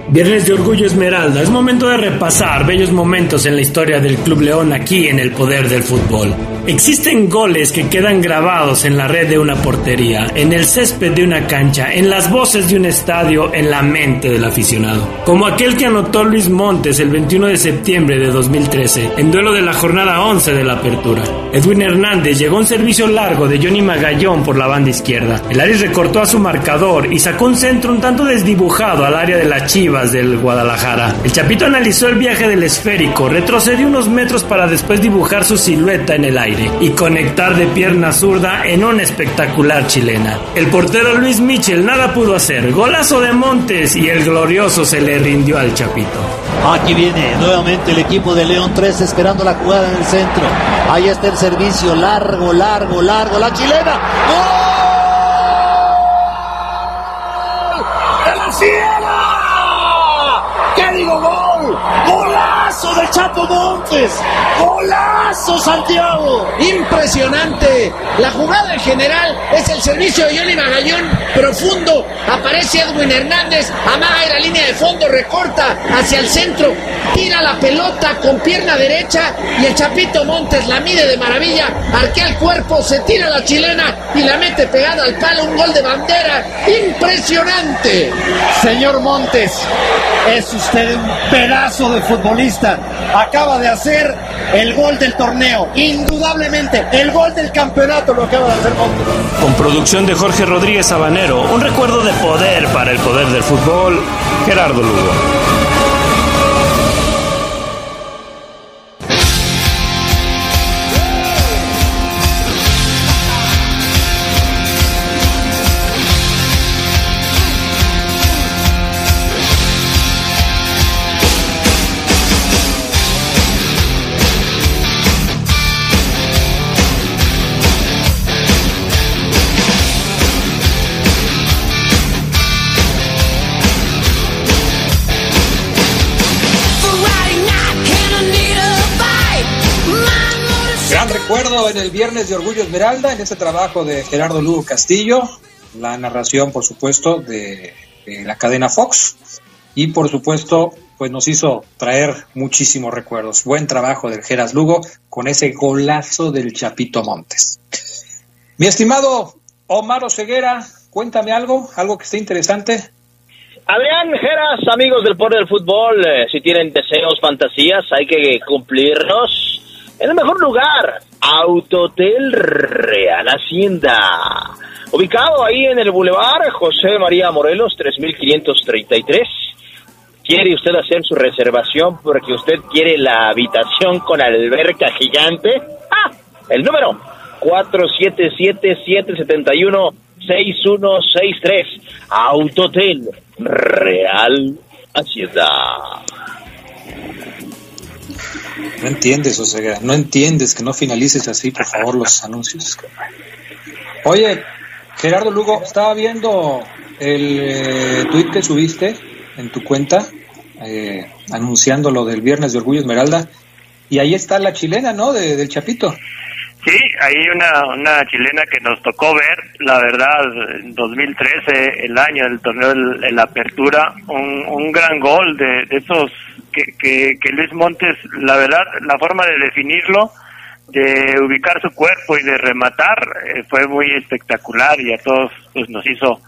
Viernes de Orgullo Esmeralda, es momento de repasar bellos momentos en la historia del Club León aquí en el poder del fútbol. Existen goles que quedan grabados en la red de una portería, en el césped de una cancha, en las voces de un estadio, en la mente del aficionado. Como aquel que anotó Luis Montes el 21 de septiembre de 2013, en duelo de la jornada 11 de la apertura. Edwin Hernández llegó a un servicio largo de Johnny Magallón por la banda izquierda. El Aris recortó a su marcador y sacó un centro un tanto desdibujado al área de las Chivas del Guadalajara. El Chapito analizó el viaje del esférico, retrocedió unos metros para después dibujar su silueta en el aire y conectar de pierna zurda en una espectacular chilena. El portero Luis Michel nada pudo hacer, golazo de Montes y el glorioso se le rindió al Chapito. Aquí viene nuevamente el equipo de León 3 esperando la jugada en el centro. Ahí está el servicio largo, largo, largo, la chilena. ¡Gol! ¡De la Sierra! ¿Qué digo gol? ¡Golazo del Chapo Montes! ¡Golazo, Santiago! Impresionante. La jugada en general es el servicio de Johnny Magallón profundo. Aparece Edwin Hernández, amaga la línea de fondo, recorta hacia el centro, tira la pelota con pierna derecha y el Chapito Montes la mide de maravilla, arquea el cuerpo, se tira la chilena y la mete pegada al palo, un gol de bandera. Impresionante. Señor Montes, es usted un pedazo de futbolista. Acaba de hacer el gol del torneo. Indudablemente, el gol del campeonato lo acaba de hacer Montes. Con producción de Jorge Rodríguez Sabanero, un recuerdo de poder para el poder del fútbol, Gerardo Lugo. En el viernes de Orgullo Esmeralda, en ese trabajo de Gerardo Lugo Castillo, la narración, por supuesto, de, la cadena Fox, y por supuesto, pues nos hizo traer muchísimos recuerdos. Buen trabajo del Geras Lugo con ese golazo del Chapito Montes. Mi estimado Omar Ceguera, cuéntame algo, algo que esté interesante. Adrián Geras, amigos del Poder del Fútbol, eh, si tienen deseos, fantasías, hay que cumplirlos en el mejor lugar, Autotel Real Hacienda. Ubicado ahí en el Boulevard José María Morelos, 3533. quiere usted hacer su reservación porque usted quiere la habitación con alberca gigante, ah, el número 477-771-6163, Autotel Real Hacienda. No entiendes, Oseguera, no entiendes que no finalices así, por favor, los anuncios. Oye, Gerardo Lugo, estaba viendo el eh, tweet que subiste en tu cuenta eh, anunciando lo del viernes de Orgullo Esmeralda y ahí está la chilena, ¿no? De, del Chapito. Sí, hay una, una chilena que nos tocó ver, la verdad, en 2013, el año del torneo de la apertura, un, gran gol de esos que, que, Luis Montes, la verdad, la forma de definirlo, de ubicar su cuerpo y de rematar eh, fue muy espectacular y a todos pues, nos hizo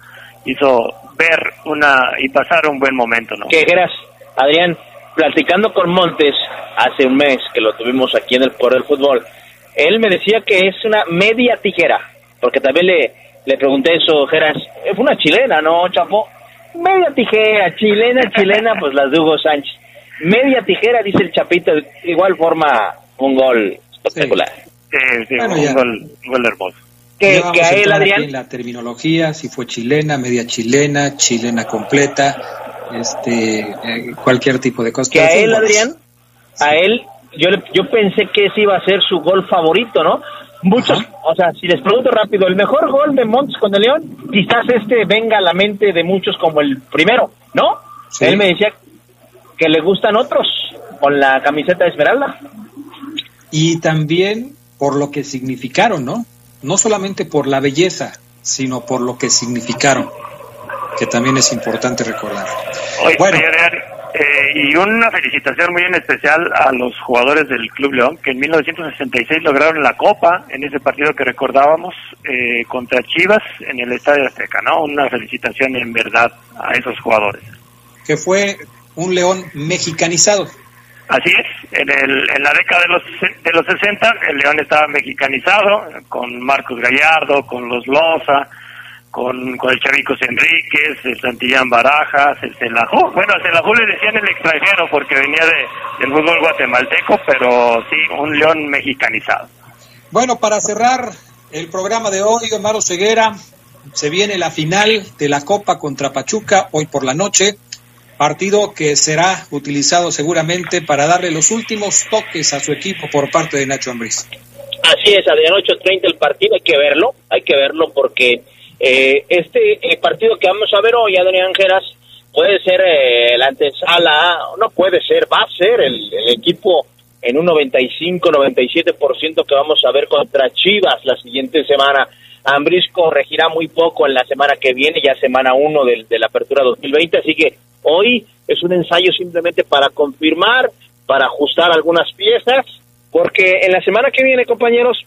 hizo ver una y pasar un buen momento, ¿no? ¿Qué eras, Adrián? Platicando con Montes hace un mes que lo tuvimos aquí en el Poder del Fútbol, él me decía que es una media tijera, porque también le, le pregunté eso, Geras, es una chilena, ¿no, Chapo? Media tijera, chilena, chilena, pues las de Hugo Sánchez. Media tijera, dice el Chapito, de igual forma un gol espectacular. Sí, sí, Bueno, un, gol, un gol hermoso. Que, Ya vamos que a él, Adrián, en la terminología, si fue chilena, media chilena, chilena completa, este, eh, cualquier tipo de cosas. que a él, Adrián, a él, yo, le- yo pensé que ese iba a ser su gol favorito, ¿no? Muchos, o sea, si les pregunto rápido, el mejor gol de Montes con el León, quizás este venga a la mente de muchos como el primero, ¿no? Sí. Él me decía que le gustan otros con la camiseta de Esmeralda. Y también por lo que significaron, ¿no? No solamente por la belleza, sino por lo que significaron, que también es importante recordar. Oye, Bueno. eh, y una felicitación muy en especial a los jugadores del Club León, que en 1966 lograron la Copa en ese partido que recordábamos eh, contra Chivas en el Estadio Azteca, ¿no? Una felicitación en verdad a esos jugadores. Que fue un león mexicanizado. Así es, en, el, en la década de los, de los 60 el León estaba mexicanizado, con Marcos Gallardo, con los Loza, con, con el Chavicos Enríquez, el Santillán Barajas, el Celajú. Bueno, el Celajú le decían el extranjero porque venía de, del fútbol guatemalteco, pero sí, un León mexicanizado. Bueno, para cerrar el programa de hoy, Omar Ceguera, se viene la final de la Copa contra Pachuca hoy por la noche, partido que será utilizado seguramente para darle los últimos toques a su equipo por parte de Nacho Ambriz. Así es, Adrián, 8.30 el partido, hay que verlo, hay que verlo porque eh, este eh, partido que vamos a ver hoy, Adrián Geras, puede ser eh, la antesala, no puede ser, va a ser el, equipo en un 95-97% que vamos a ver contra Chivas la siguiente semana. Ambris corregirá muy poco en la semana que viene, ya semana 1 de, de la apertura 2020, así que hoy es un ensayo simplemente para confirmar, para ajustar algunas piezas, porque en la semana que viene, compañeros,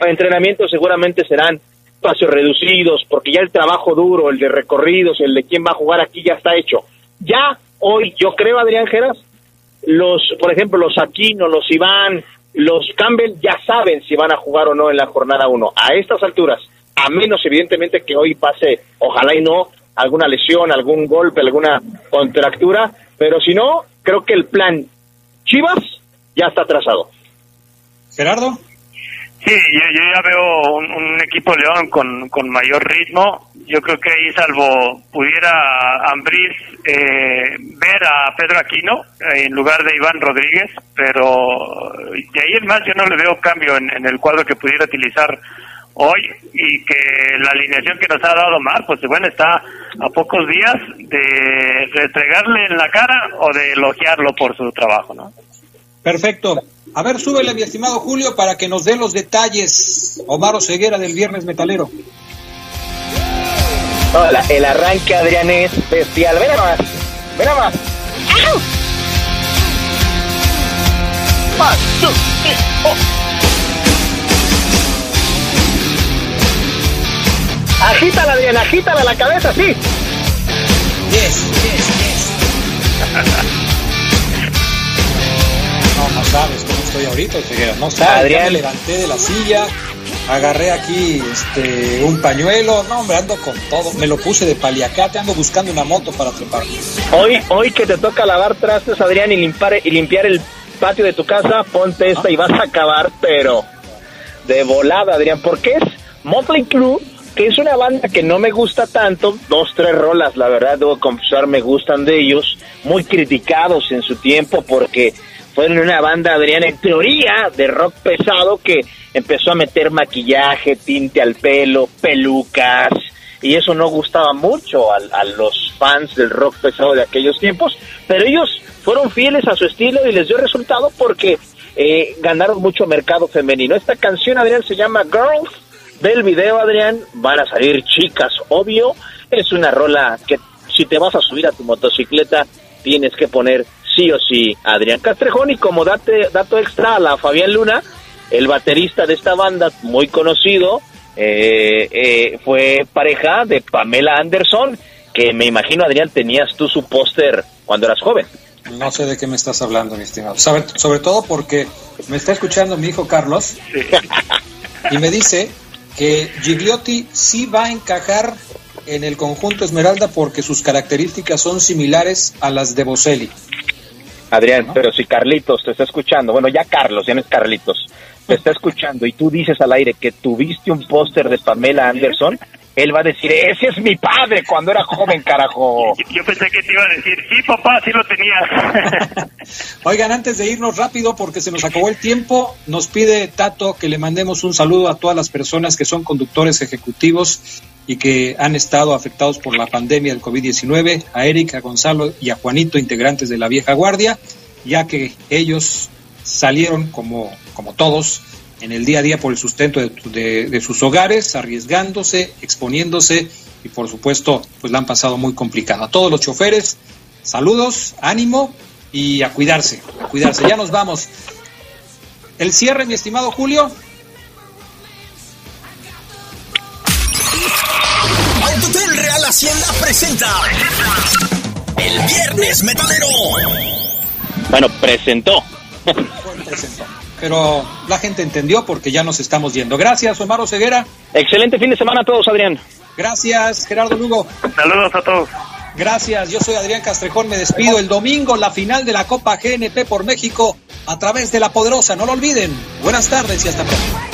entrenamientos seguramente serán espacios reducidos, porque ya el trabajo duro, el de recorridos, el de quién va a jugar aquí ya está hecho. Ya hoy, yo creo, Adrián Geras, los, por ejemplo, los Aquino, los Iván, los Campbell ya saben si van a jugar o no en la jornada 1. A estas alturas, a menos evidentemente que hoy pase, ojalá y no, alguna lesión, algún golpe, alguna contractura, pero si no, creo que el plan Chivas ya está trazado. Gerardo. Sí, yo, yo ya veo un, un equipo León con, con mayor ritmo. Yo creo que ahí, salvo pudiera Ambriz eh, ver a Pedro Aquino eh, en lugar de Iván Rodríguez, pero de ahí en más yo no le veo cambio en, en el cuadro que pudiera utilizar hoy y que la alineación que nos ha dado Mar, pues bueno, está a pocos días de restregarle en la cara o de elogiarlo por su trabajo, ¿no? Perfecto. A ver, súbele, mi estimado Julio, para que nos dé los detalles. Omar Ceguera del Viernes Metalero. No, la- el arranque, Adrián, es bestial. Ven más, ven más. ¡Au! One, two, three, four. Agítala, Adrián, agítala la cabeza, sí. Yes, yes, yes. No, no sabes cómo estoy ahorita. No sabes. Adrián. Ya me levanté de la silla, agarré aquí este, un pañuelo, no hombre, ando con todo, me lo puse de paliacate, ando buscando una moto para trepar. Hoy, hoy que te toca lavar trastes, Adrián, y limpiar, y limpiar el patio de tu casa, ponte esta y vas a acabar, pero de volada, Adrián, porque es Motley Crue, que es una banda que no me gusta tanto, dos, tres rolas, la verdad, debo confesar, me gustan de ellos, muy criticados en su tiempo porque fueron una banda, Adrián, en teoría, de rock pesado que empezó a meter maquillaje, tinte al pelo, pelucas, y eso no gustaba mucho a, a, los fans del rock pesado de aquellos tiempos, pero ellos fueron fieles a su estilo y les dio resultado porque eh, ganaron mucho mercado femenino. Esta canción, Adrián, se llama Girls. Del video, Adrián, van a salir chicas, obvio. Es una rola que si te vas a subir a tu motocicleta, tienes que poner sí o sí Adrián Castrejón. Y como date, dato extra a la Fabián Luna, el baterista de esta banda, muy conocido, eh, eh, fue pareja de Pamela Anderson, que me imagino, Adrián, tenías tú su póster cuando eras joven. No sé de qué me estás hablando, mi estimado. Sobre, sobre todo porque me está escuchando mi hijo Carlos y me dice que Gigliotti sí va a encajar en el conjunto Esmeralda porque sus características son similares a las de Boselli. Adrián, ¿no? pero si Carlitos te está escuchando, bueno, ya Carlos, ya no es Carlitos, te está escuchando y tú dices al aire que tuviste un póster de Pamela Anderson, él va a decir, ese es mi padre cuando era joven, carajo. Yo, yo pensé que te iba a decir, sí, papá, sí lo tenía. Oigan, antes de irnos rápido, porque se nos acabó el tiempo, nos pide Tato que le mandemos un saludo a todas las personas que son conductores ejecutivos y que han estado afectados por la pandemia del COVID-19, a Eric, a Gonzalo y a Juanito, integrantes de la vieja guardia, ya que ellos salieron como, como todos en el día a día por el sustento de, de, de, sus hogares, arriesgándose, exponiéndose y por supuesto pues la han pasado muy complicado. A todos los choferes, saludos, ánimo y a cuidarse, a cuidarse. Ya nos vamos. El cierre, mi estimado Julio. Autotel Real Hacienda presenta el Viernes Metalero. Bueno, presentó. presentó pero la gente entendió porque ya nos estamos yendo. Gracias, Omar Ceguera. Excelente fin de semana a todos, Adrián. Gracias, Gerardo Lugo. Saludos a todos. Gracias, yo soy Adrián Castrejón, me despido el domingo, la final de la Copa GNP por México a través de La Poderosa, no lo olviden. Buenas tardes y hasta pronto.